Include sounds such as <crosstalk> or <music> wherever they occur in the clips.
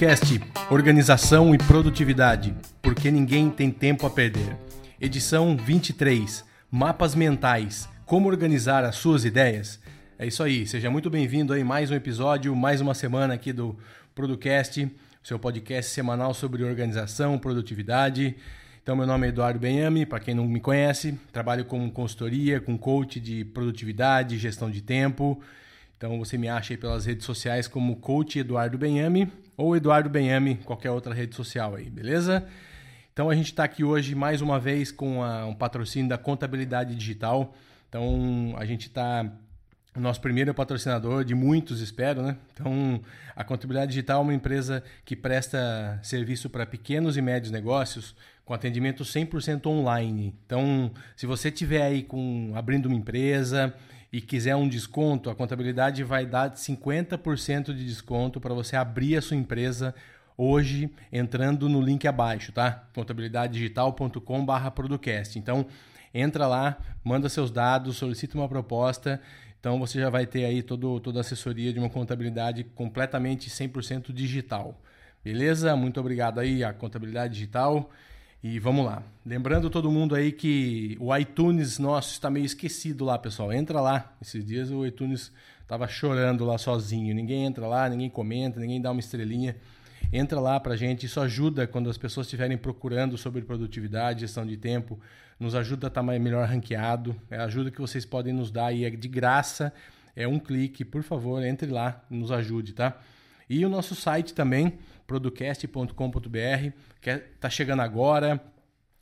Producast, organização e produtividade, porque ninguém tem tempo a perder. Edição 23, mapas mentais, como organizar as suas ideias. É isso aí, seja muito bem-vindo aí mais um episódio, mais uma semana aqui do Producast, seu podcast semanal sobre organização, produtividade. Então, meu nome é Eduardo Benhame, para quem não me conhece, trabalho com consultoria, com coach de produtividade, gestão de tempo. Então, você me acha aí pelas redes sociais como coach Eduardo Benhame ou Eduardo Benhame, qualquer outra rede social aí, beleza? Então, a gente está aqui hoje mais uma vez com a, um patrocínio da Contabilidade Digital. Então, a gente está nosso primeiro patrocinador de muitos, espero, né? Então, a Contabilidade Digital é uma empresa que presta serviço para pequenos e médios negócios com atendimento 100% online. Então, se você tiver aí com abrindo uma empresa e quiser um desconto, a Contabilidade vai dar 50% de desconto para você abrir a sua empresa hoje entrando no link abaixo, tá? contabilidadedigital.com/producast. Então, entra lá, manda seus dados, solicita uma proposta então você já vai ter aí todo, toda a assessoria de uma contabilidade completamente 100% digital. Beleza? Muito obrigado aí a Contabilidade Digital. E vamos lá. Lembrando todo mundo aí que o iTunes nosso está meio esquecido lá, pessoal. Entra lá. Esses dias o iTunes estava chorando lá sozinho. Ninguém entra lá, ninguém comenta, ninguém dá uma estrelinha. Entra lá pra gente. Isso ajuda quando as pessoas estiverem procurando sobre produtividade, gestão de tempo nos ajuda a estar tá melhor ranqueado. É a ajuda que vocês podem nos dar aí é de graça. É um clique, por favor, entre lá, nos ajude, tá? E o nosso site também, producast.com.br, está chegando agora,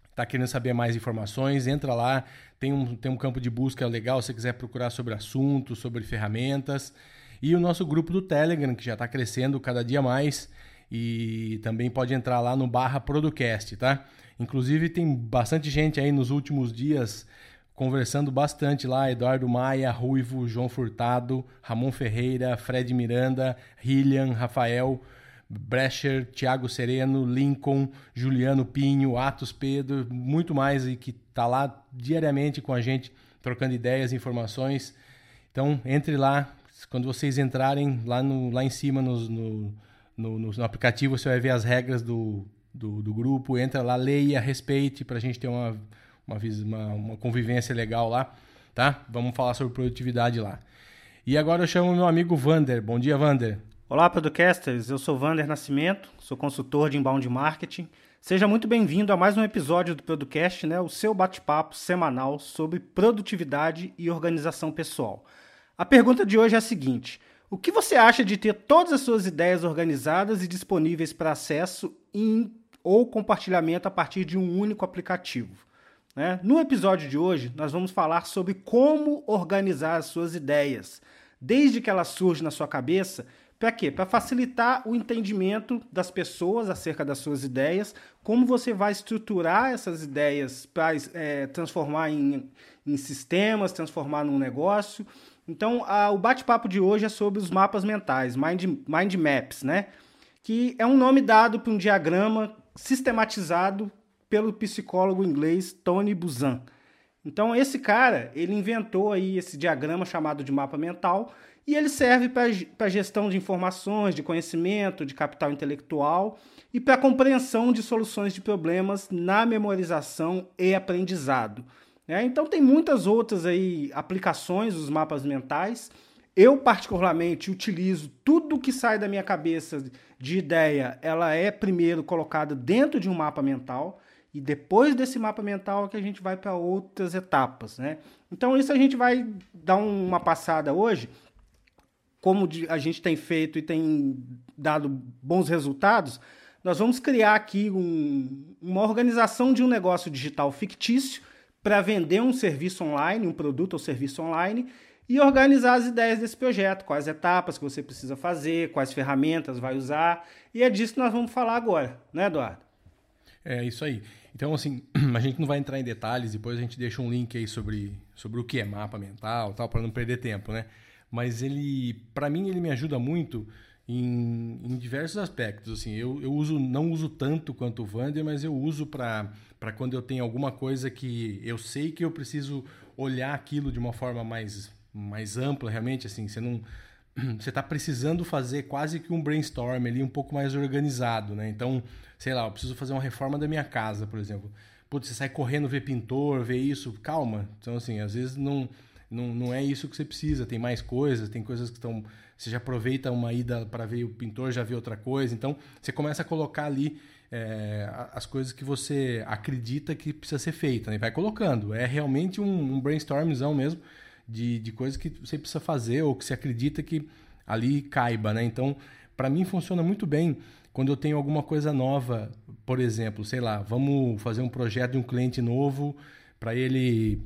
está querendo saber mais informações, entra lá, tem um, tem um campo de busca legal se quiser procurar sobre assuntos, sobre ferramentas. E o nosso grupo do Telegram, que já está crescendo cada dia mais. E também pode entrar lá no barra Producast, tá? Inclusive, tem bastante gente aí nos últimos dias conversando bastante lá. Eduardo Maia, Ruivo, João Furtado, Ramon Ferreira, Fred Miranda, Hillian, Rafael, Brecher, Thiago Sereno, Lincoln, Juliano Pinho, Atos Pedro, muito mais e que tá lá diariamente com a gente, trocando ideias, informações. Então, entre lá. Quando vocês entrarem lá, no, lá em cima no, no, no, no aplicativo, você vai ver as regras do, do, do grupo, entra lá, leia, respeite, para a gente ter uma, uma, uma, uma convivência legal lá, tá? Vamos falar sobre produtividade lá. E agora eu chamo meu amigo Vander. Bom dia, Vander. Olá, podcasters. Eu sou Vander Nascimento, sou consultor de inbound marketing. Seja muito bem-vindo a mais um episódio do podcast, né? O seu bate-papo semanal sobre produtividade e organização pessoal. A pergunta de hoje é a seguinte: o que você acha de ter todas as suas ideias organizadas e disponíveis para acesso em ou compartilhamento a partir de um único aplicativo. Né? No episódio de hoje, nós vamos falar sobre como organizar as suas ideias, desde que elas surgem na sua cabeça. Para quê? Para facilitar o entendimento das pessoas acerca das suas ideias, como você vai estruturar essas ideias para é, transformar em, em sistemas, transformar num negócio. Então, a, o bate-papo de hoje é sobre os mapas mentais, mind, mind maps, né? Que é um nome dado para um diagrama sistematizado pelo psicólogo inglês Tony Buzan. Então esse cara, ele inventou aí esse diagrama chamado de mapa mental e ele serve para gestão de informações, de conhecimento, de capital intelectual e para compreensão de soluções de problemas na memorização e aprendizado. É, então tem muitas outras aí aplicações dos mapas mentais. Eu particularmente utilizo tudo que sai da minha cabeça de ideia, ela é primeiro colocada dentro de um mapa mental e depois desse mapa mental é que a gente vai para outras etapas, né? Então isso a gente vai dar uma passada hoje, como a gente tem feito e tem dado bons resultados, nós vamos criar aqui um, uma organização de um negócio digital fictício para vender um serviço online, um produto ou serviço online e organizar as ideias desse projeto, quais etapas que você precisa fazer, quais ferramentas vai usar. E é disso que nós vamos falar agora, né, Eduardo? É isso aí. Então, assim, <clears throat> a gente não vai entrar em detalhes, depois a gente deixa um link aí sobre, sobre o que é mapa mental, tal, para não perder tempo, né? Mas ele, para mim, ele me ajuda muito em, em diversos aspectos. Assim, eu, eu uso, não uso tanto quanto o Vander, mas eu uso para quando eu tenho alguma coisa que eu sei que eu preciso olhar aquilo de uma forma mais mais ampla, realmente, assim, você não <clears throat> você está precisando fazer quase que um brainstorm ali um pouco mais organizado, né? Então, sei lá, eu preciso fazer uma reforma da minha casa, por exemplo. Putz, você sai correndo ver pintor, ver isso, calma. Então, assim, às vezes não, não, não é isso que você precisa, tem mais coisas, tem coisas que estão. Você já aproveita uma ida para ver o pintor, já vê outra coisa. Então, você começa a colocar ali é, as coisas que você acredita que precisa ser feita, né? vai colocando. É realmente um, um brainstormzão mesmo de, de coisas que você precisa fazer ou que você acredita que ali caiba, né? Então, para mim funciona muito bem quando eu tenho alguma coisa nova, por exemplo, sei lá, vamos fazer um projeto de um cliente novo para ele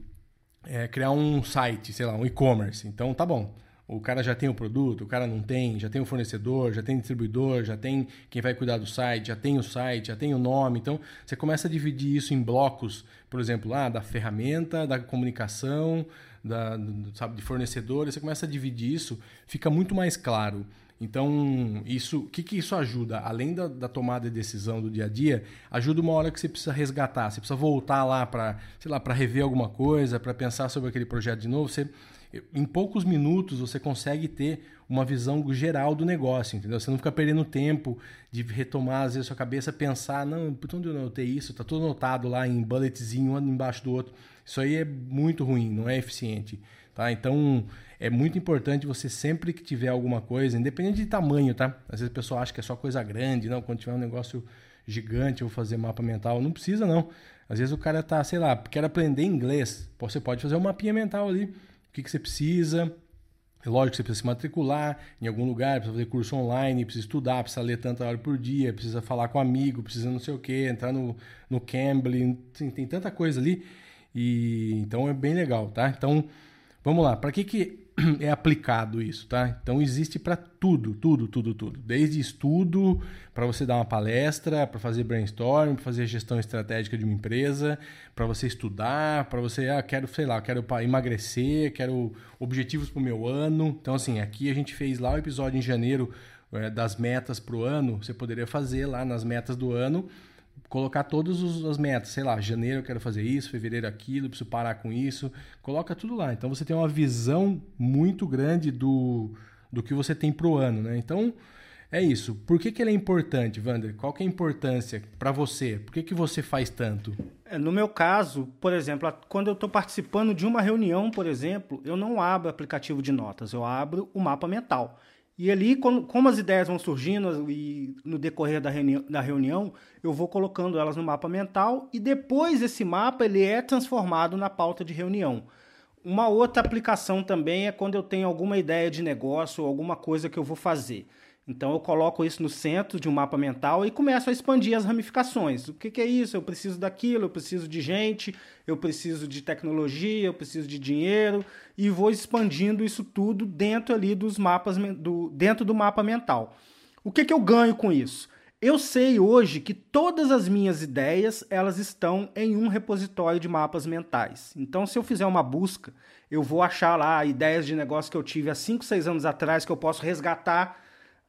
é, criar um site, sei lá, um e-commerce. Então, tá bom. O cara já tem o produto, o cara não tem, já tem o fornecedor, já tem distribuidor, já tem quem vai cuidar do site, já tem o site, já tem o nome. Então, você começa a dividir isso em blocos, por exemplo, ah, da ferramenta, da comunicação, da, sabe, de fornecedores, você começa a dividir isso, fica muito mais claro. Então, isso, o que, que isso ajuda? Além da, da, tomada de decisão do dia a dia, ajuda uma hora que você precisa resgatar, você precisa voltar lá para, sei lá, para rever alguma coisa, para pensar sobre aquele projeto de novo. Você, em poucos minutos você consegue ter uma visão geral do negócio, entendeu? Você não fica perdendo tempo de retomar às vezes sua cabeça, pensar, não, por onde eu notei isso? Tá tudo anotado lá em bulletzinho, um embaixo do outro. Isso aí é muito ruim, não é eficiente. Tá? Então, é muito importante você sempre que tiver alguma coisa, independente de tamanho, tá? Às vezes a pessoa acha que é só coisa grande, não, quando tiver um negócio gigante, eu vou fazer mapa mental. Não precisa, não. Às vezes o cara tá, sei lá, quer aprender inglês. Você pode fazer um mapinha mental ali. O que, que você precisa, é lógico que você precisa se matricular em algum lugar, precisa fazer curso online, precisa estudar, precisa ler tanta hora por dia, precisa falar com amigo, precisa não sei o que, entrar no, no Cambly, tem, tem tanta coisa ali e então é bem legal, tá? Então, vamos lá. Para que, que é aplicado isso, tá? Então existe para tudo, tudo, tudo, tudo. Desde estudo, para você dar uma palestra, para fazer brainstorm, para fazer gestão estratégica de uma empresa, para você estudar, para você, ah, quero, sei lá, quero emagrecer, quero objetivos para o meu ano. Então, assim, aqui a gente fez lá o episódio em janeiro é, das metas para o ano. Você poderia fazer lá nas metas do ano colocar todas as metas, sei lá, janeiro eu quero fazer isso, fevereiro aquilo, preciso parar com isso, coloca tudo lá. Então você tem uma visão muito grande do, do que você tem pro ano, né? Então é isso. Por que, que ele é importante, Wander? Qual que é a importância para você? Por que, que você faz tanto? É, no meu caso, por exemplo, quando eu estou participando de uma reunião, por exemplo, eu não abro aplicativo de notas, eu abro o mapa mental. E ali, como, as ideias vão surgindo e no decorrer da da reunião, eu vou colocando elas no mapa mental e depois esse mapa ele é transformado na pauta de reunião. Uma outra aplicação também é quando eu tenho alguma ideia de negócio ou alguma coisa que eu vou fazer. Então eu coloco isso no centro de um mapa mental e começo a expandir as ramificações. O que, que, é isso? Eu preciso daquilo, eu preciso de gente, eu preciso de tecnologia, eu preciso de dinheiro e vou expandindo isso tudo dentro ali dos mapas do, dentro do mapa mental. O que, que eu ganho com isso? Eu sei hoje que todas as minhas ideias elas estão em um repositório de mapas mentais. Então, se eu fizer uma busca, eu vou achar lá ideias de negócio que eu tive há 5, 6 anos atrás que eu posso resgatar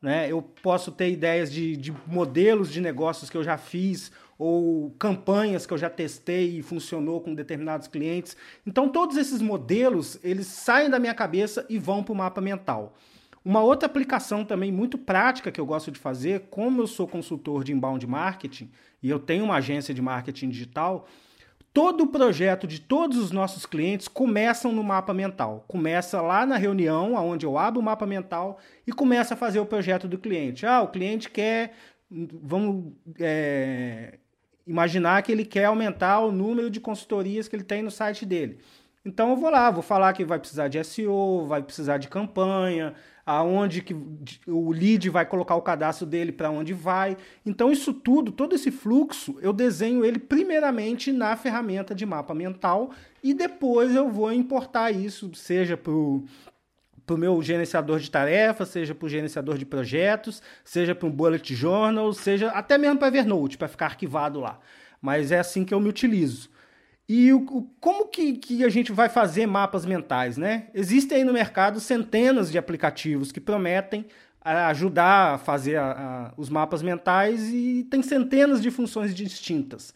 né? Eu posso ter ideias de, de modelos de negócios que eu já fiz ou campanhas que eu já testei e funcionou com determinados clientes. Então todos esses modelos, eles saem da minha cabeça e vão para o mapa mental. Uma outra aplicação também muito prática que eu gosto de fazer, como eu sou consultor de inbound marketing e eu tenho uma agência de marketing digital, Todo o projeto de todos os nossos clientes começam no mapa mental. Começa lá na reunião, onde eu abro o mapa mental e começa a fazer o projeto do cliente. Ah, o cliente quer, vamos é, imaginar que ele quer aumentar o número de consultorias que ele tem no site dele. Então eu vou lá, vou falar que vai precisar de SEO, vai precisar de campanha, aonde que o lead vai colocar o cadastro dele para onde vai. Então isso tudo, todo esse fluxo, eu desenho ele primeiramente na ferramenta de mapa mental e depois eu vou importar isso, seja para para o meu gerenciador de tarefas, seja para o gerenciador de projetos, seja para um bullet journal, seja até mesmo para Evernote, para ficar arquivado lá. Mas é assim que eu me utilizo. E o, como que, que a gente vai fazer mapas mentais, né? Existem aí no mercado centenas de aplicativos que prometem ajudar a fazer a, a, os mapas mentais e tem centenas de funções distintas.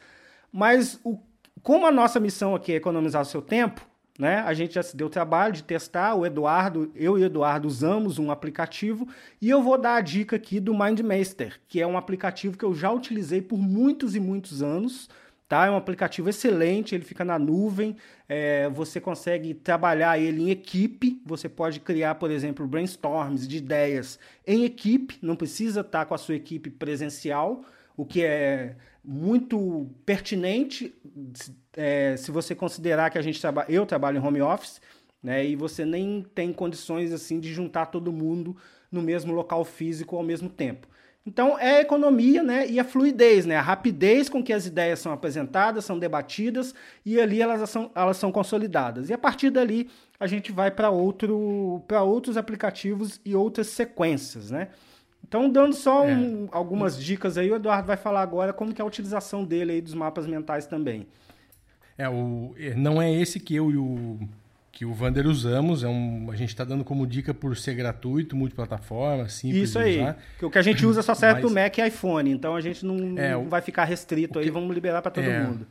Mas o, como a nossa missão aqui é economizar o seu tempo, né? A gente já se deu trabalho de testar, o Eduardo, eu e o Eduardo usamos um aplicativo e eu vou dar a dica aqui do MindMaster, que é um aplicativo que eu já utilizei por muitos e muitos anos. Tá? É um aplicativo excelente, ele fica na nuvem, é, você consegue trabalhar ele em equipe, você pode criar, por exemplo, brainstorms de ideias em equipe, não precisa estar com a sua equipe presencial, o que é muito pertinente é, se você considerar que a gente trabalha, eu trabalho em home office, né, e você nem tem condições assim de juntar todo mundo no mesmo local físico ao mesmo tempo. Então é a economia né, e a fluidez, né, a rapidez com que as ideias são apresentadas, são debatidas e ali elas são, elas são consolidadas. E a partir dali a gente vai para outro, outros aplicativos e outras sequências. Né? Então, dando só é. um, algumas dicas aí, o Eduardo vai falar agora como que é a utilização dele aí dos mapas mentais também. É, o, é, não é esse que eu e o que o Vander usamos, é um, a gente está dando como dica por ser gratuito, multiplataforma, simples Isso aí. O que a gente usa só serve para o Mac e iPhone, então a gente não, é, não vai ficar restrito que, aí, vamos liberar para todo é, mundo.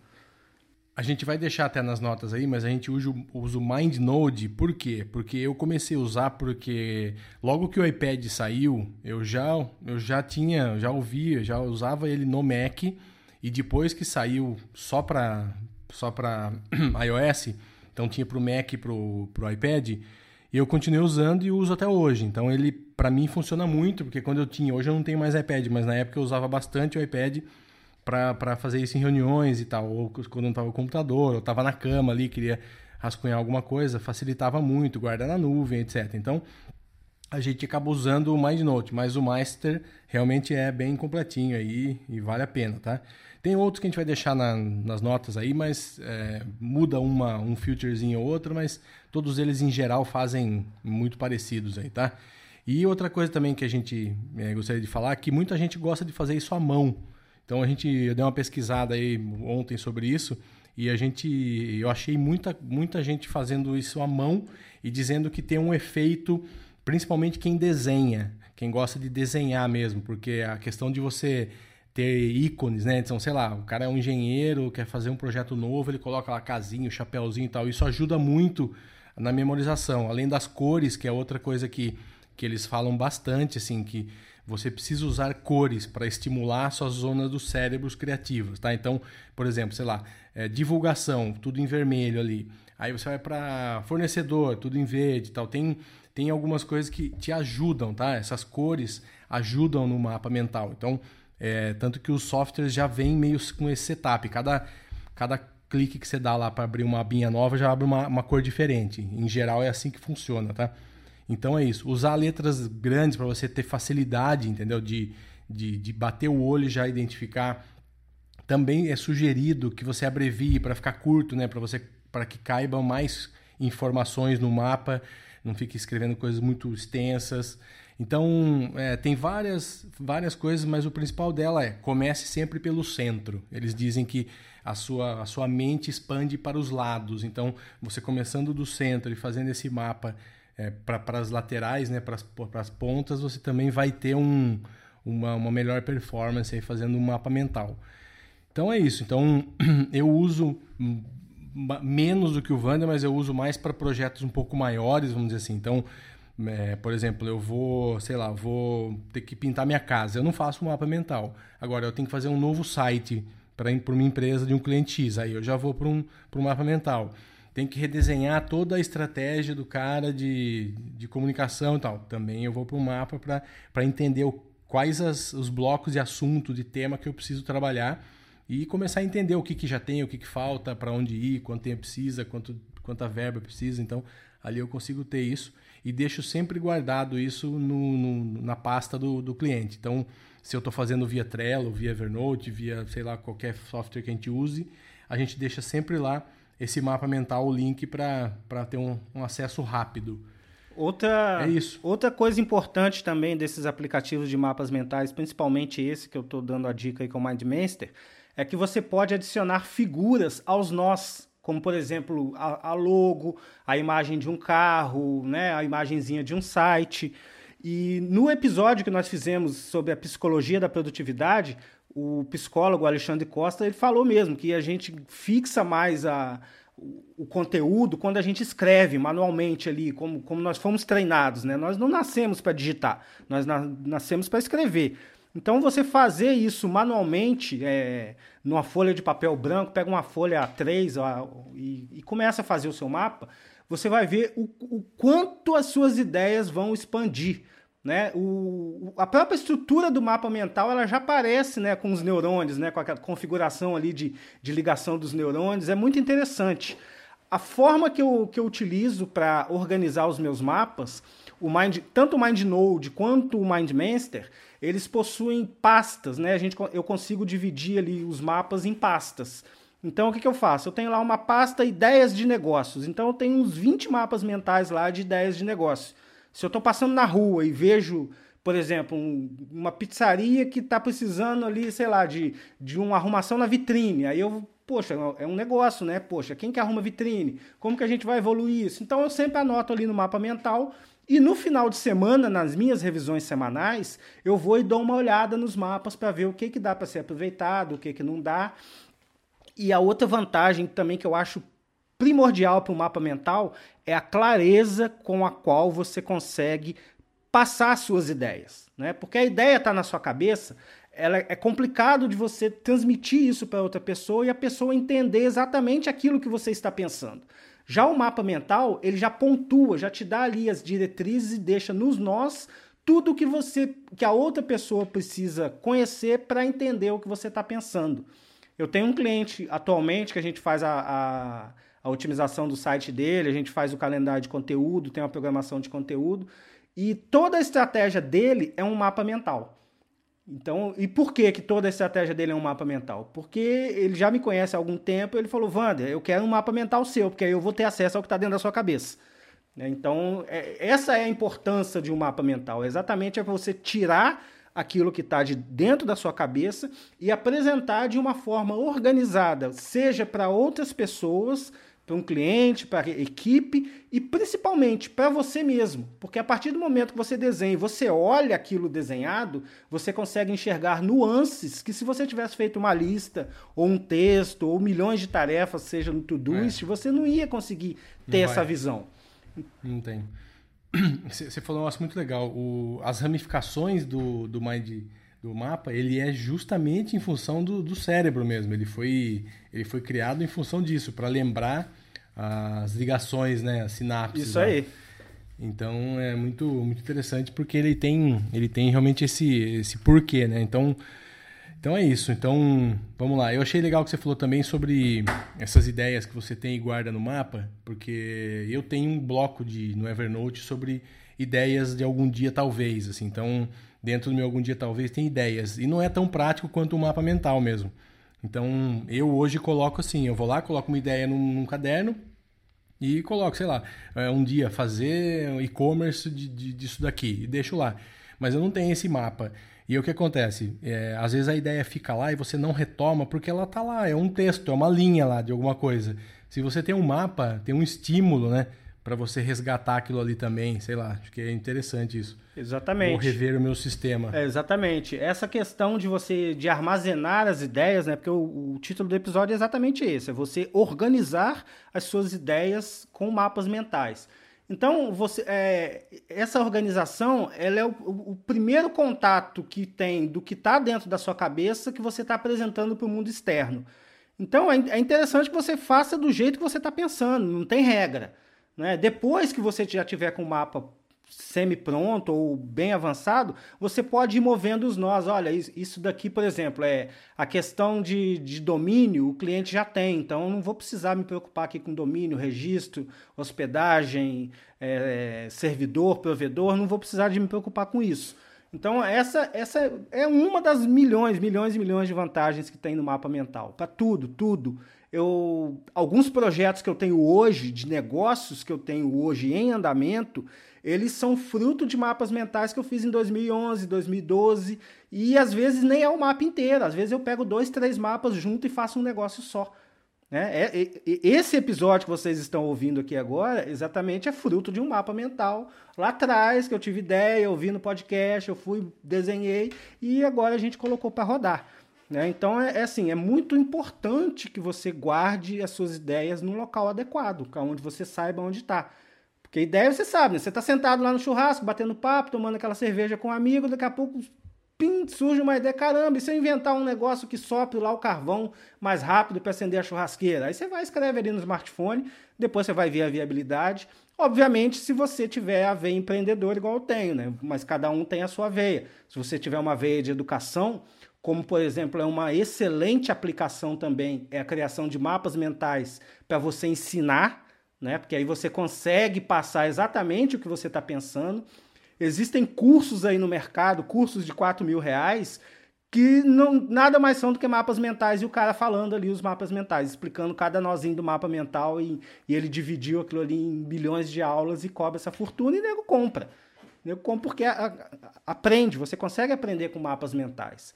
A gente vai deixar até nas notas aí, mas a gente usa, usa o MindNode, por quê? Porque eu comecei a usar porque logo que o iPad saiu, eu já, eu já tinha, já ouvia, já usava ele no Mac e depois que saiu só para só para <clears throat> iOS, então tinha para o Mac e para o iPad, e eu continuei usando e uso até hoje. Então ele para mim funciona muito, porque quando eu tinha, hoje eu não tenho mais iPad, mas na época eu usava bastante o iPad para fazer isso em reuniões e tal, ou quando não estava no computador, ou estava na cama ali, queria rascunhar alguma coisa, facilitava muito, guardar na nuvem, etc. Então, a gente acaba usando o MindNote, mas o Master realmente é bem completinho aí e vale a pena, tá? Tem outros que a gente vai deixar na, nas notas aí, mas é, muda uma, um filterzinho ou outro, mas todos eles em geral fazem muito parecidos aí, tá? E outra coisa também que a gente é, gostaria de falar, que muita gente gosta de fazer isso à mão, então a gente eu dei uma pesquisada aí ontem sobre isso e a gente eu achei muita muita gente fazendo isso à mão e dizendo que tem um efeito, principalmente quem desenha, quem gosta de desenhar mesmo, porque a questão de você ter ícones, né? Então, sei lá, o cara é um engenheiro, quer fazer um projeto novo, ele coloca lá casinha, chapéuzinho e tal. Isso ajuda muito na memorização, além das cores, que é outra coisa que, que eles falam bastante, assim, que você precisa usar cores para estimular suas zonas dos cérebros criativos, tá? Então, por exemplo, sei lá, é, divulgação, tudo em vermelho ali. Aí você vai para fornecedor, tudo em verde, tal. Tem tem algumas coisas que te ajudam, tá? Essas cores ajudam no mapa mental. Então, é, tanto que os softwares já vêm meio com esse setup. Cada cada clique que você dá lá para abrir uma abinha nova já abre uma, uma cor diferente. Em geral é assim que funciona, tá? Então é isso. Usar letras grandes para você ter facilidade, entendeu? De, de, de bater o olho e já identificar. Também é sugerido que você abrevie para ficar curto, né? Para você para que caibam mais informações no mapa, não fique escrevendo coisas muito extensas. Então, é, tem várias, várias coisas, mas o principal dela é comece sempre pelo centro. Eles dizem que a sua, a sua mente expande para os lados. Então, você começando do centro e fazendo esse mapa é, para as laterais, né, para as pontas, você também vai ter um, uma, uma melhor performance aí fazendo um mapa mental. Então é isso. Então <clears throat> eu uso menos do que o Wander, mas eu uso mais para projetos um pouco maiores, vamos dizer assim. Então, é, por exemplo, eu vou, sei lá, vou ter que pintar minha casa. Eu não faço um mapa mental. Agora, eu tenho que fazer um novo site para uma empresa de um cliente X. Aí eu já vou para um, um mapa mental tem que redesenhar toda a estratégia do cara de, de comunicação e tal. Também eu vou para o mapa para entender o, quais as, os blocos de assunto, de tema que eu preciso trabalhar e começar a entender o que, que já tem, o que, que falta, para onde ir, quanto tempo precisa, quanto, quanta verba precisa. Então, ali eu consigo ter isso e deixo sempre guardado isso no, no na pasta do, do cliente. Então, se eu estou fazendo via Trello, via Evernote, via, sei lá, qualquer software que a gente use, a gente deixa sempre lá esse mapa mental, o link para ter um, um, acesso rápido. Outra, é isso. outra coisa importante também desses aplicativos de mapas mentais, principalmente esse que eu estou dando a dica aí com o MindMaster, é que você pode adicionar figuras aos nós, como por exemplo a, a logo, a imagem de um carro, né, a imagenzinha de um site. E no episódio que nós fizemos sobre a psicologia da produtividade, o psicólogo Alexandre Costa ele falou mesmo que a gente fixa mais a, o conteúdo quando a gente escreve manualmente ali, como, como nós fomos treinados, né? Nós não nascemos para digitar, nós na, nascemos para escrever. Então, você fazer isso manualmente, é, numa folha de papel branco, pega uma folha A3 ó, e, e, começa a fazer o seu mapa, você vai ver o, o quanto as suas ideias vão expandir. Né? O, a própria estrutura do mapa mental ela já aparece né, com os neurônios, né, com a configuração ali de, de ligação dos neurônios, é muito interessante. A forma que eu, que eu utilizo para organizar os meus mapas, o Mind, tanto o MindNode quanto o MindMaster, eles possuem pastas, né? A gente, eu consigo dividir ali os mapas em pastas. Então, o que, que eu faço? Eu tenho lá uma pasta ideias de negócios. Então, eu tenho uns 20 mapas mentais lá de ideias de negócio. Se eu estou passando na rua e vejo, por exemplo, um, uma pizzaria que está precisando ali, sei lá, de, de uma arrumação na vitrine, aí eu, poxa, é um negócio, né? Poxa, quem que arruma vitrine? Como que a gente vai evoluir isso? Então, eu sempre anoto ali no mapa mental e no final de semana, nas minhas revisões semanais, eu vou e dou uma olhada nos mapas para ver o que, que dá para ser aproveitado, o que, que não dá. E a outra vantagem também que eu acho primordial para o mapa mental é a clareza com a qual você consegue passar suas ideias. Né? Porque a ideia está na sua cabeça, ela é complicado de você transmitir isso para outra pessoa e a pessoa entender exatamente aquilo que você está pensando. Já o mapa mental, ele já pontua, já te dá ali as diretrizes e deixa nos nós tudo que você, que a outra pessoa precisa conhecer para entender o que você está pensando. Eu tenho um cliente atualmente que a gente faz a, a, a, otimização do site dele, a gente faz o calendário de conteúdo, tem uma programação de conteúdo, e toda a estratégia dele é um mapa mental. Então, e por que, que toda a estratégia dele é um mapa mental? Porque ele já me conhece há algum tempo, ele falou, Wander, eu quero um mapa mental seu, porque aí eu vou ter acesso ao que está dentro da sua cabeça. Né? Então, é, essa é a importância de um mapa mental, exatamente é você tirar aquilo que está de dentro da sua cabeça e apresentar de uma forma organizada, seja para outras pessoas, para um cliente, para a equipe e principalmente para você mesmo. Porque a partir do momento que você desenha e você olha aquilo desenhado, você consegue enxergar nuances que se você tivesse feito uma lista ou um texto ou milhões de tarefas, seja no Todoist, é. você não ia conseguir ter essa visão. Não tem. <clears throat> Você falou um negócio muito legal. O, as ramificações do, do Mind do mapa, ele é justamente em função do, do cérebro mesmo. Ele foi, ele foi criado em função disso, para lembrar as ligações, né, as sinapses. Isso aí. Então é muito, muito interessante porque ele tem, ele tem realmente esse, esse porquê, né? Então, então é isso. Então, vamos lá. Eu achei legal que você falou também sobre essas ideias que você tem e guarda no mapa, porque eu tenho um bloco de no Evernote sobre ideias de algum dia talvez, assim. Então, dentro do meu algum dia talvez tem ideias e não é tão prático quanto o mapa mental mesmo. Então, eu hoje coloco assim, eu vou lá, coloco uma ideia num, num caderno e coloco, sei lá, é, um dia fazer e-commerce de, de, disso daqui e deixo lá. Mas eu não tenho esse mapa. E o que acontece? É, às vezes a ideia fica lá e você não retoma porque ela está lá, é um texto, é uma linha lá de alguma coisa. Se você tem um mapa, tem um estímulo, né? Para você resgatar aquilo ali também, sei lá, acho que é interessante isso. Exatamente. Vou rever o meu sistema. É, exatamente. Essa questão de você de armazenar as ideias, né? Porque o, o, título do episódio é exatamente esse, é você organizar as suas ideias com mapas mentais. Então, você, é, essa organização ela é o, o, primeiro contato que tem do que está dentro da sua cabeça que você está apresentando para o mundo externo. Então, é, é interessante que você faça do jeito que você está pensando, não tem regra. Né? Depois que você já tiver com o mapa semi-pronto ou bem avançado, você pode ir movendo os nós. Olha, isso daqui, por exemplo, é a questão de, de domínio, o cliente já tem, então eu não vou precisar me preocupar aqui com domínio, registro, hospedagem, é, servidor, provedor, não vou precisar de me preocupar com isso. Então, essa, essa é uma das milhões, milhões e milhões de vantagens que tem no mapa mental. Para tudo, tudo eu alguns projetos que eu tenho hoje, de negócios que eu tenho hoje em andamento, eles são fruto de mapas mentais que eu fiz em 2011, 2012, e às vezes nem é o mapa inteiro, às vezes eu pego dois, três mapas junto e faço um negócio só. Né? É, é, esse episódio que vocês estão ouvindo aqui agora, exatamente é fruto de um mapa mental lá atrás, que eu tive ideia, eu vi no podcast, eu fui, desenhei, e agora a gente colocou para rodar. Né? Então é, é, assim, é muito importante que você guarde as suas ideias num local adequado, onde você saiba onde está. Porque ideia você sabe, né? Você está sentado lá no churrasco, batendo papo, tomando aquela cerveja com um amigo, daqui a pouco pim, surge uma ideia, caramba, e se eu inventar um negócio que sopre lá o carvão mais rápido para acender a churrasqueira? Aí você vai escrever ali no smartphone, depois você vai ver a viabilidade. Obviamente, se você tiver a veia empreendedor igual eu tenho, né? Mas cada um tem a sua veia. Se você tiver uma veia de educação, como por exemplo, é uma excelente aplicação também, é a criação de mapas mentais para você ensinar, né? Porque aí você consegue passar exatamente o que você está pensando. Existem cursos aí no mercado, cursos de 4 mil reais, que não, nada mais são do que mapas mentais e o cara falando ali os mapas mentais, explicando cada nozinho do mapa mental e, e ele dividiu aquilo ali em bilhões de aulas e cobra essa fortuna e nego compra. Nego compra porque a, a, aprende, você consegue aprender com mapas mentais.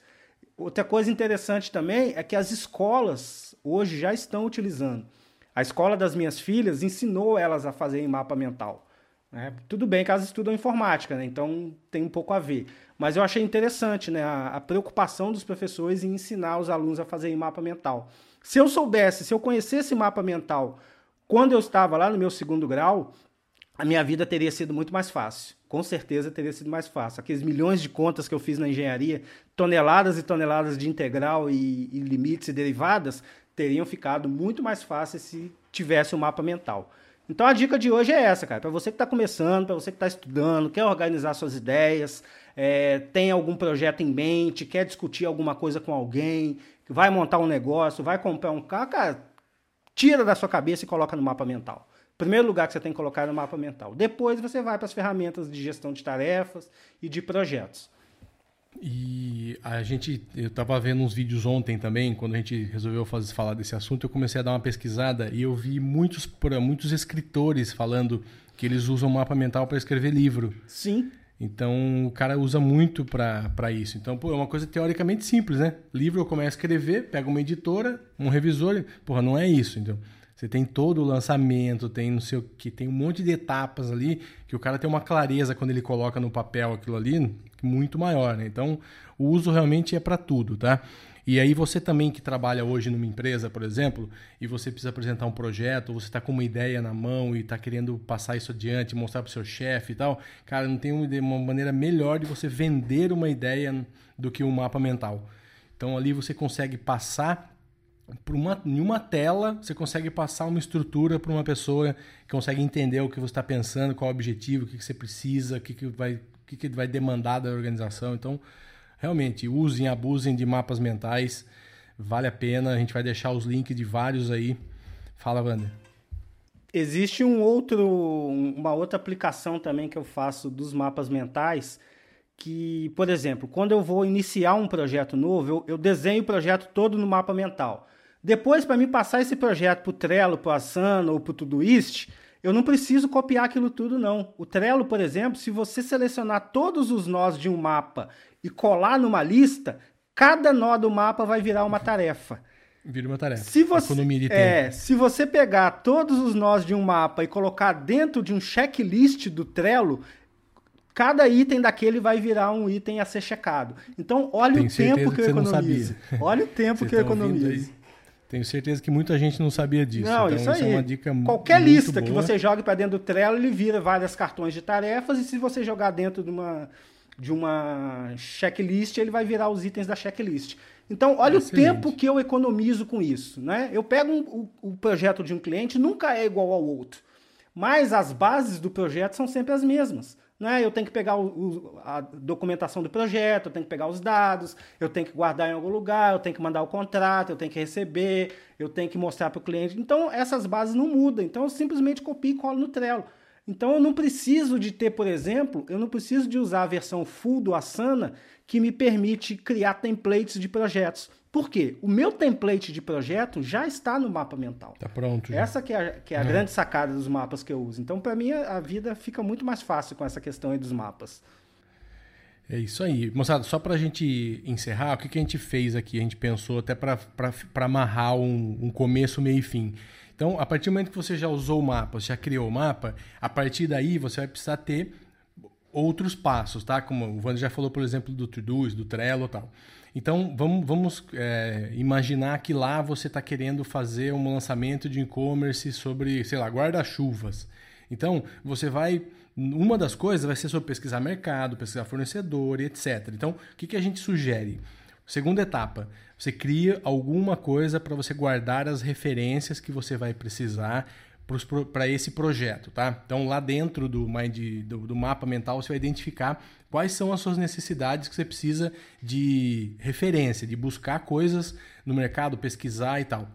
Outra coisa interessante também é que as escolas hoje já estão utilizando. A escola das minhas filhas ensinou elas a fazerem mapa mental. Né? Tudo bem que elas estudam informática, né? então tem um pouco a ver. Mas eu achei interessante né? a, a preocupação dos professores em ensinar os alunos a fazerem mapa mental. Se eu soubesse, se eu conhecesse mapa mental quando eu estava lá no meu segundo grau, a minha vida teria sido muito mais fácil. Com certeza teria sido mais fácil. Aqueles milhões de contas que eu fiz na engenharia, toneladas e toneladas de integral e, e limites e derivadas, teriam ficado muito mais fáceis se tivesse um mapa mental. Então a dica de hoje é essa, cara. Para você que está começando, para você que está estudando, quer organizar suas ideias, é, tem algum projeto em mente, quer discutir alguma coisa com alguém, vai montar um negócio, vai comprar um carro, cara, tira da sua cabeça e coloca no mapa mental. Primeiro lugar que você tem que colocar é no mapa mental. Depois você vai para as ferramentas de gestão de tarefas e de projetos. E a gente, eu estava vendo uns vídeos ontem também, quando a gente resolveu fazer, falar desse assunto, eu comecei a dar uma pesquisada e eu vi muitos, muitos escritores falando que eles usam mapa mental para escrever livro. Sim. Então o cara usa muito para isso. Então, pô, é uma coisa teoricamente simples, né? Livro eu começo a escrever, pego uma editora, um revisor, porra, não é isso. Então, você tem todo o lançamento, tem não sei o que, tem um monte de etapas ali que o cara tem uma clareza quando ele coloca no papel aquilo ali muito maior, né? Então, o uso realmente é para tudo, tá? E aí você também que trabalha hoje numa empresa, por exemplo, e você precisa apresentar um projeto, você está com uma ideia na mão e está querendo passar isso adiante, mostrar para o seu chefe e tal, cara, não tem uma maneira melhor de você vender uma ideia do que um mapa mental. Então ali você consegue passar por uma, em uma tela, você consegue passar uma estrutura para uma pessoa que consegue entender o que você está pensando, qual é o objetivo, o que, que você precisa, o que, que vai que, que vai demandar da organização. Então, realmente, usem, abusem de mapas mentais, vale a pena. A gente vai deixar os links de vários aí. Fala, Wander. Existe um outro, uma outra aplicação também que eu faço dos mapas mentais, que, por exemplo, quando eu vou iniciar um projeto novo, eu, eu desenho o projeto todo no mapa mental. Depois, para mim passar esse projeto para o Trello, para o Asana ou para o Todoist, eu não preciso copiar aquilo tudo, não. O Trello, por exemplo, se você selecionar todos os nós de um mapa e colar numa lista, cada nó do mapa vai virar uma tarefa. Vira uma tarefa. Se você. É, se você pegar todos os nós de um mapa e colocar dentro de um checklist do Trello, cada item daquele vai virar um item a ser checado. Então, olha Tenho o tempo que, eu economizo. Olha o tempo que eu economizo. Tenho certeza que muita gente não sabia disso. Não, então, isso aí. é uma dica Qualquer lista boa. que você jogue para dentro do Trello, ele vira vários cartões de tarefas e se você jogar dentro de uma de uma checklist, ele vai virar os itens da checklist. Então, olha Excelente. o tempo que eu economizo com isso. Né? Eu pego um, o, o projeto de um cliente, nunca é igual ao outro. Mas as bases do projeto são sempre as mesmas. Né? Eu tenho que pegar o, o, a documentação do projeto, eu tenho que pegar os dados, eu tenho que guardar em algum lugar, eu tenho que mandar o contrato, eu tenho que receber, eu tenho que mostrar para o cliente. Então, essas bases não mudam. Então, eu simplesmente copio e colo no Trello. Então, eu não preciso de ter, por exemplo, eu não preciso de usar a versão full do Asana que me permite criar templates de projetos. Por quê? O meu template de projeto já está no mapa mental. Tá pronto. Já. Essa que é, que é a é. grande sacada dos mapas que eu uso. Então, para mim, a vida fica muito mais fácil com essa questão aí dos mapas. É isso aí. Moçada, só para a gente encerrar, o que, que a gente fez aqui? A gente pensou até para amarrar um, um começo, meio e fim. Então, a partir do momento que você já usou o mapa, já criou o mapa, a partir daí você vai precisar ter outros passos, tá? Como o Wander já falou, por exemplo, do Todoist, do Trello e tal. Então, vamos, vamos é, imaginar que lá você está querendo fazer um lançamento de e-commerce sobre, sei lá, guarda-chuvas. Então, você vai. Uma das coisas vai ser sobre pesquisar mercado, pesquisar fornecedor e etc. Então, o que, que a gente sugere? Segunda etapa, você cria alguma coisa para você guardar as referências que você vai precisar para esse projeto, tá? Então lá dentro do, do, do, mapa mental você vai identificar quais são as suas necessidades que você precisa de referência, de buscar coisas no mercado, pesquisar e tal.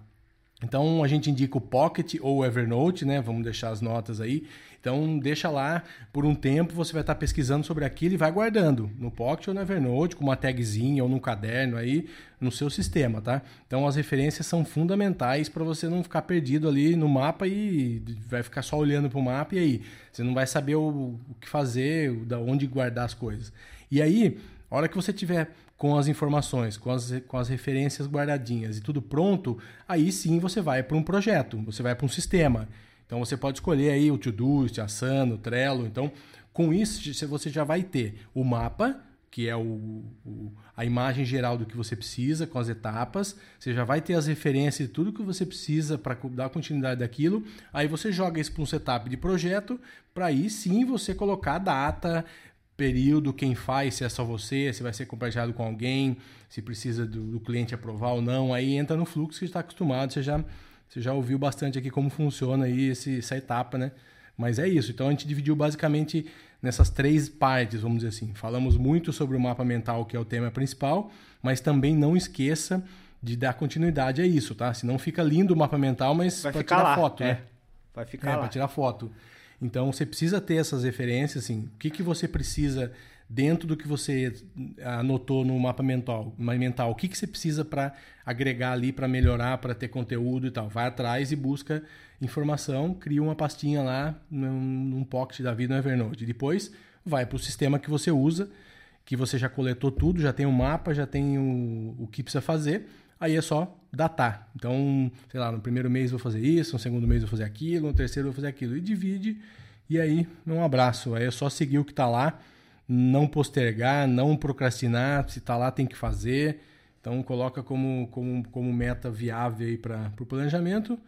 Então a gente indica o Pocket ou o Evernote, né? Vamos deixar as notas aí. Então deixa lá por um tempo, você vai estar pesquisando sobre aquilo e vai guardando no Pocket ou no Evernote, com uma tagzinha ou num caderno aí no seu sistema, tá? Então as referências são fundamentais para você não ficar perdido ali no mapa e vai ficar só olhando para o mapa e aí você não vai saber o, o que fazer, da onde guardar as coisas. E aí, a hora que você tiver com as informações, com as, com as referências guardadinhas e tudo pronto, aí sim você vai para um projeto, você vai para um sistema. Então você pode escolher aí o Todoist, Asana, o Trello. Então, com isso você já vai ter o mapa, que é o, o, a imagem geral do que você precisa, com as etapas. Você já vai ter as referências de tudo que você precisa para dar continuidade daquilo. Aí você joga isso para um setup de projeto, para aí sim você colocar data, período, quem faz, se é só você, se vai ser compartilhado com alguém, se precisa do, do cliente aprovar ou não, aí entra no fluxo que está acostumado, você já, você já ouviu bastante aqui como funciona aí esse, essa etapa, né? Mas é isso, então a gente dividiu basicamente nessas três partes, vamos dizer assim. Falamos muito sobre o mapa mental, que é o tema principal, mas também não esqueça de dar continuidade a isso, tá? Senão fica lindo o mapa mental, mas vai tirar lá. foto, é. né? Vai ficar é, lá. tirar foto. Então você precisa ter essas referências, assim, o que, que você precisa dentro do que você anotou no mapa mental, mental o que, que você precisa para agregar ali, para melhorar, para ter conteúdo e tal. Vai atrás e busca informação, cria uma pastinha lá num, num pocket da vida no Evernote. Depois vai para o sistema que você usa, que você já coletou tudo, já tem o um mapa, já tem o, o que precisa fazer aí é só datar. Então, sei lá, no primeiro mês vou fazer isso, no segundo mês vou fazer aquilo, no terceiro vou fazer aquilo. E divide, e aí um abraço. Aí é só seguir o que está lá, não postergar, não procrastinar. Se está lá, tem que fazer. Então, coloca como, como, como meta viável aí para o planejamento.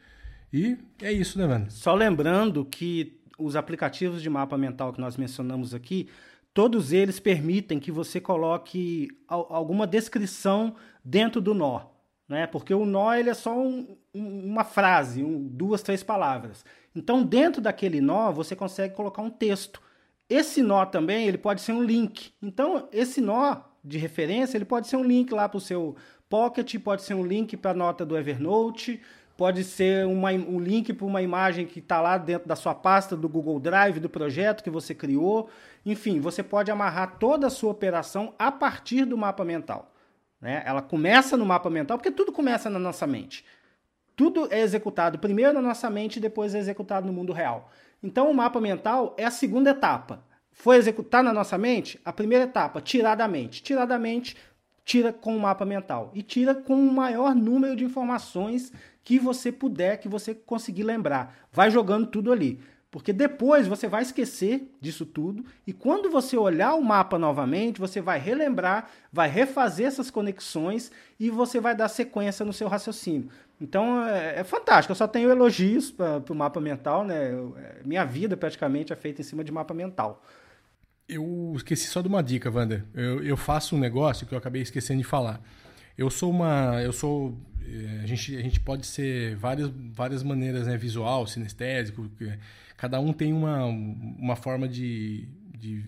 E é isso, né, mano? Só lembrando que os aplicativos de mapa mental que nós mencionamos aqui, todos eles permitem que você coloque alguma descrição dentro do nó né? Porque o nó ele é só um, uma frase, um, duas, três palavras. Então, dentro daquele nó, você consegue colocar um texto. Esse nó também ele pode ser um link. Então, esse nó de referência ele pode ser um link lá para o seu Pocket, pode ser um link para a nota do Evernote, pode ser uma, um link para uma imagem que está lá dentro da sua pasta do Google Drive, do projeto que você criou. Enfim, você pode amarrar toda a sua operação a partir do mapa mental. Né? Ela começa no mapa mental, porque tudo começa na nossa mente. Tudo é executado primeiro na nossa mente e depois é executado no mundo real. Então, o mapa mental é a segunda etapa. Foi executar na nossa mente? A primeira etapa, tirar da mente. Tirar da mente, tira com o mapa mental. E tira com o maior número de informações que você puder, que você conseguir lembrar. Vai jogando tudo ali. Porque depois você vai esquecer disso tudo e quando você olhar o mapa novamente, você vai relembrar, vai refazer essas conexões e você vai dar sequência no seu raciocínio. Então é, é fantástico, eu só tenho elogios para o mapa mental, né? É, minha vida praticamente é feita em cima de mapa mental. Eu esqueci só de uma dica, Wander. Eu, eu faço um negócio que eu acabei esquecendo de falar. Eu sou uma. Eu sou. Eh, a gente, a gente pode ser várias, várias maneiras, né? Visual, sinestésico cada um tem uma, uma forma de, de,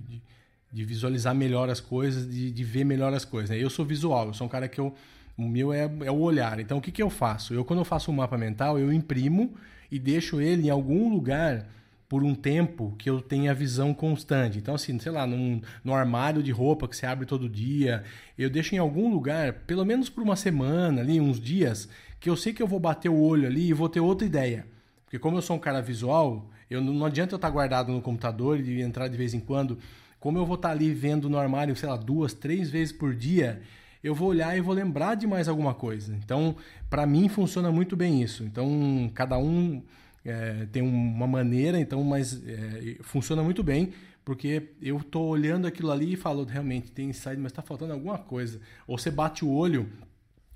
de visualizar melhor as coisas, de, de ver melhor as coisas. Né? Eu sou visual, eu sou um cara que eu, o meu é, é o olhar. Então, o que, que eu faço? Eu, quando eu faço um mapa mental, eu imprimo e deixo ele em algum lugar por um tempo que eu tenha visão constante. Então, assim, sei lá, num, no armário de roupa que você abre todo dia, eu deixo em algum lugar, pelo menos por uma semana, ali, uns dias, que eu sei que eu vou bater o olho ali e vou ter outra ideia. Porque como eu sou um cara visual, eu não adianta eu estar guardado no computador e entrar de vez em quando. Como eu vou estar ali vendo no armário, sei lá, duas, três vezes por dia, eu vou olhar e vou lembrar de mais alguma coisa. Então, para mim funciona muito bem isso. Então, cada um é, tem uma maneira, então, mas é, funciona muito bem, porque eu estou olhando aquilo ali e falo, realmente tem insight, mas está faltando alguma coisa. Ou você bate o olho,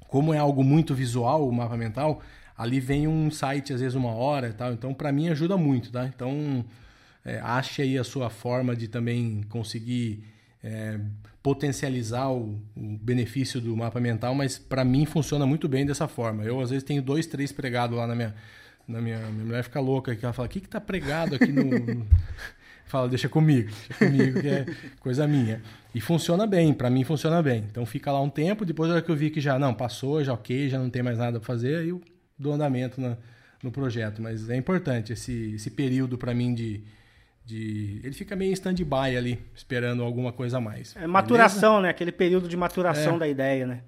como é algo muito visual, o mapa mental, ali vem um site às vezes uma hora e tal. Então, para mim ajuda muito, tá? Então, é, ache aí a sua forma de também conseguir é, potencializar o, o, benefício do mapa mental, mas para mim funciona muito bem dessa forma. Eu às vezes tenho dois, três pregados lá na minha na minha, minha mulher fica louca, que ela fala, o que que tá pregado aqui no... <laughs> Fala, deixa comigo, deixa comigo, que é coisa minha. E funciona bem, para mim funciona bem. Então fica lá um tempo, depois da hora que eu vi que já, não, passou, já ok, já não tem mais nada para fazer, aí eu dou andamento na, no projeto. Mas é importante esse, esse período para mim de, de. Ele fica meio em stand-by ali, esperando alguma coisa a mais. É maturação, beleza? né? Aquele período de maturação é. da ideia, né?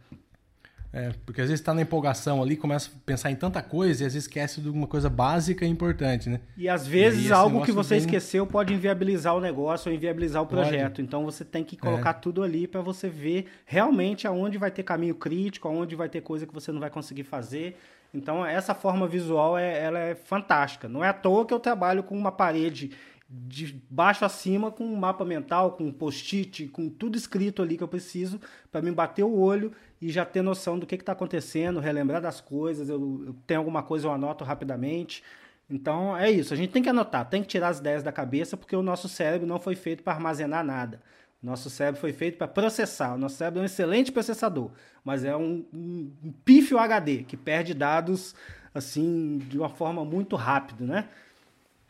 É, porque às vezes está na empolgação ali, começa a pensar em tanta coisa e às vezes esquece de alguma coisa básica e importante, né? E às vezes e algo que você bem... esqueceu pode inviabilizar o negócio ou inviabilizar o projeto. Pode. Então você tem que colocar é. tudo ali para você ver realmente aonde vai ter caminho crítico, aonde vai ter coisa que você não vai conseguir fazer. Então essa forma visual é, ela é fantástica. Não é à toa que eu trabalho com uma parede de baixo a cima com um mapa mental, com um post-it, com tudo escrito ali que eu preciso para me bater o olho e já ter noção do que está acontecendo, relembrar das coisas. Eu, eu tenho alguma coisa, eu anoto rapidamente. Então é isso, a gente tem que anotar, tem que tirar as ideias da cabeça, porque o nosso cérebro não foi feito para armazenar nada. Nosso cérebro foi feito para processar. O nosso cérebro é um excelente processador, mas é um, um, um pífio HD que perde dados assim de uma forma muito rápida, né?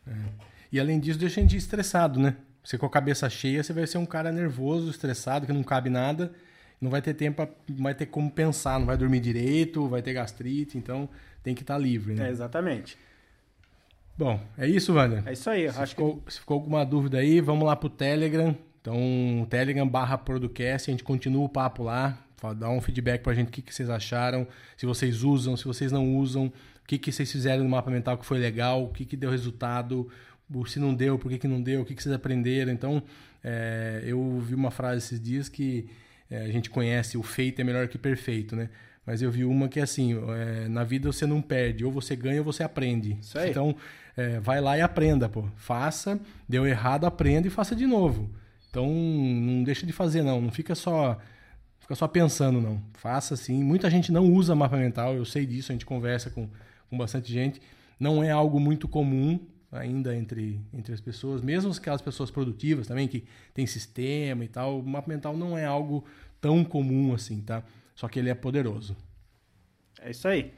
É. E além disso, deixa a gente estressado, né? Você com a cabeça cheia, você vai ser um cara nervoso, estressado, que não cabe nada, não vai ter tempo, não vai ter como pensar, não vai dormir direito, vai ter gastrite, então tem que estar livre, né? É, exatamente. Bom, é isso, Wander. É isso aí. Se, acho ficou, que... se ficou alguma dúvida aí, vamos lá pro Telegram. Então, Telegram barra Producast, a gente continua o papo lá, dá um feedback pra gente o que, que vocês acharam, se vocês usam, se vocês não usam, o que, que vocês fizeram no mapa mental que foi legal, o que, que deu resultado, se não deu, por que, que não deu, o que, que vocês aprenderam. Então, é, eu vi uma frase esses dias que é, a gente conhece, o feito é melhor que perfeito, né? Mas eu vi uma que é assim, é, na vida você não perde, ou você ganha ou você aprende. Então, é, vai lá e aprenda, pô. Faça, deu errado, aprenda e faça de novo. Então, não deixa de fazer, não. Não fica só, fica só pensando, não. Faça assim. Muita gente não usa mapa mental, eu sei disso, a gente conversa com, com bastante gente. Não é algo muito comum, ainda entre, entre as pessoas, mesmo aquelas pessoas produtivas também, que tem sistema e tal, o mapa mental não é algo tão comum assim, tá? Só que ele é poderoso. É isso aí.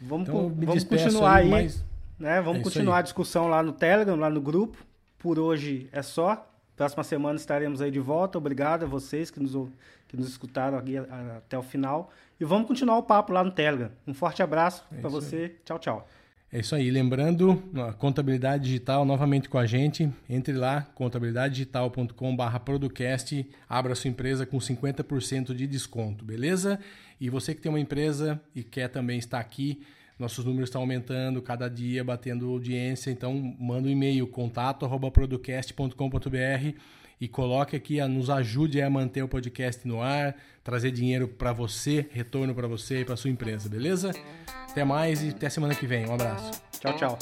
Vamos, então, vamos continuar aí, aí né? Vamos é continuar a discussão lá no Telegram, lá no grupo. Por hoje é só. Próxima semana estaremos aí de volta. Obrigado a vocês que nos, que nos escutaram aqui até o final. E vamos continuar o papo lá no Telegram. Um forte abraço é para você. Aí. Tchau, tchau. É isso aí. Lembrando, a contabilidade digital novamente com a gente. Entre lá, contabilidadedigital.com.br Producast. Abra sua empresa com 50% de desconto, beleza? E você que tem uma empresa e quer também estar aqui, nossos números estão aumentando cada dia, batendo audiência. Então, manda um e-mail, contato.producast.com.br e coloque aqui, nos ajude a manter o podcast no ar, trazer dinheiro para você, retorno para você e para sua empresa, beleza? Até mais e até semana que vem. Um abraço. Tchau, tchau.